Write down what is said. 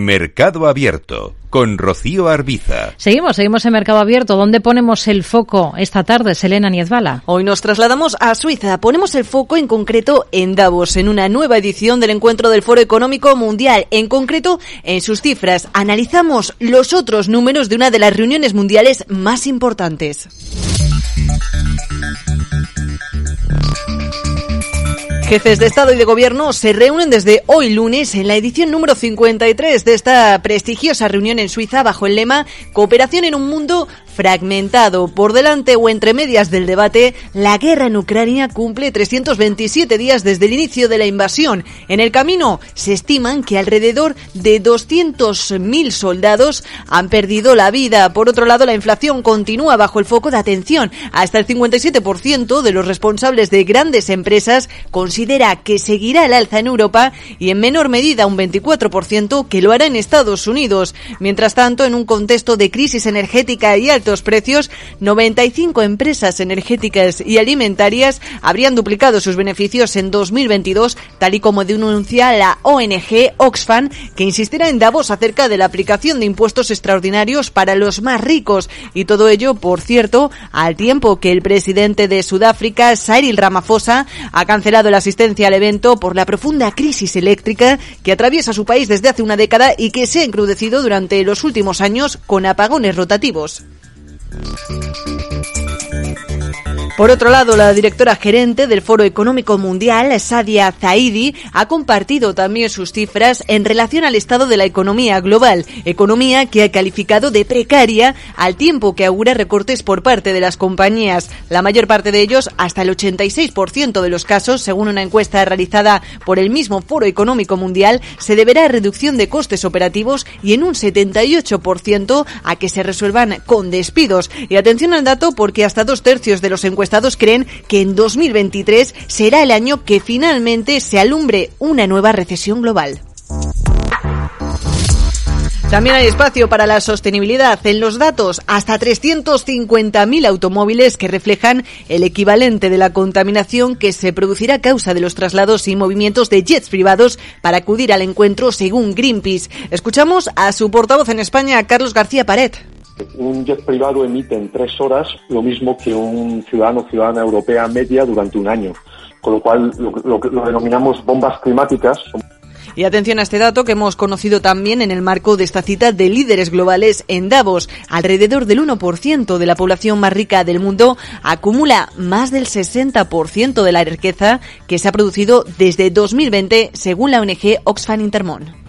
Mercado Abierto con Rocío Arbiza. Seguimos, seguimos en Mercado Abierto. ¿Dónde ponemos el foco esta tarde, Selena Niezbala? Hoy nos trasladamos a Suiza. Ponemos el foco en concreto en Davos, en una nueva edición del encuentro del Foro Económico Mundial. En concreto, en sus cifras, analizamos los otros números de una de las reuniones mundiales más importantes. Jefes de Estado y de Gobierno se reúnen desde hoy lunes en la edición número 53 de esta prestigiosa reunión en Suiza bajo el lema Cooperación en un mundo fragmentado. Por delante o entre medias del debate, la guerra en Ucrania cumple 327 días desde el inicio de la invasión. En el camino se estiman que alrededor de 200.000 soldados han perdido la vida. Por otro lado, la inflación continúa bajo el foco de atención. Hasta el 57% de los responsables de grandes empresas considera que seguirá el alza en Europa y en menor medida un 24% que lo hará en Estados Unidos. Mientras tanto, en un contexto de crisis energética y alto precios, 95 empresas energéticas y alimentarias habrían duplicado sus beneficios en 2022, tal y como denuncia la ONG Oxfam, que insistirá en Davos acerca de la aplicación de impuestos extraordinarios para los más ricos. Y todo ello, por cierto, al tiempo que el presidente de Sudáfrica, Cyril Ramaphosa, ha cancelado la asistencia al evento por la profunda crisis eléctrica que atraviesa su país desde hace una década y que se ha encrudecido durante los últimos años con apagones rotativos. Por otro lado, la directora gerente del Foro Económico Mundial, Sadia Zaidi, ha compartido también sus cifras en relación al estado de la economía global, economía que ha calificado de precaria al tiempo que augura recortes por parte de las compañías. La mayor parte de ellos, hasta el 86% de los casos, según una encuesta realizada por el mismo Foro Económico Mundial, se deberá a reducción de costes operativos y en un 78% a que se resuelvan con despidos. Y atención al dato porque hasta dos tercios de los encuestados Estados creen que en 2023 será el año que finalmente se alumbre una nueva recesión global. También hay espacio para la sostenibilidad. En los datos, hasta 350.000 automóviles que reflejan el equivalente de la contaminación que se producirá a causa de los traslados y movimientos de jets privados para acudir al encuentro según Greenpeace. Escuchamos a su portavoz en España, Carlos García Pared. Un jet privado emite en tres horas lo mismo que un ciudadano o ciudadana europea media durante un año, con lo cual lo, lo denominamos bombas climáticas. Y atención a este dato que hemos conocido también en el marco de esta cita de líderes globales en Davos. Alrededor del 1% de la población más rica del mundo acumula más del 60% de la riqueza que se ha producido desde 2020 según la ONG Oxfam Intermón.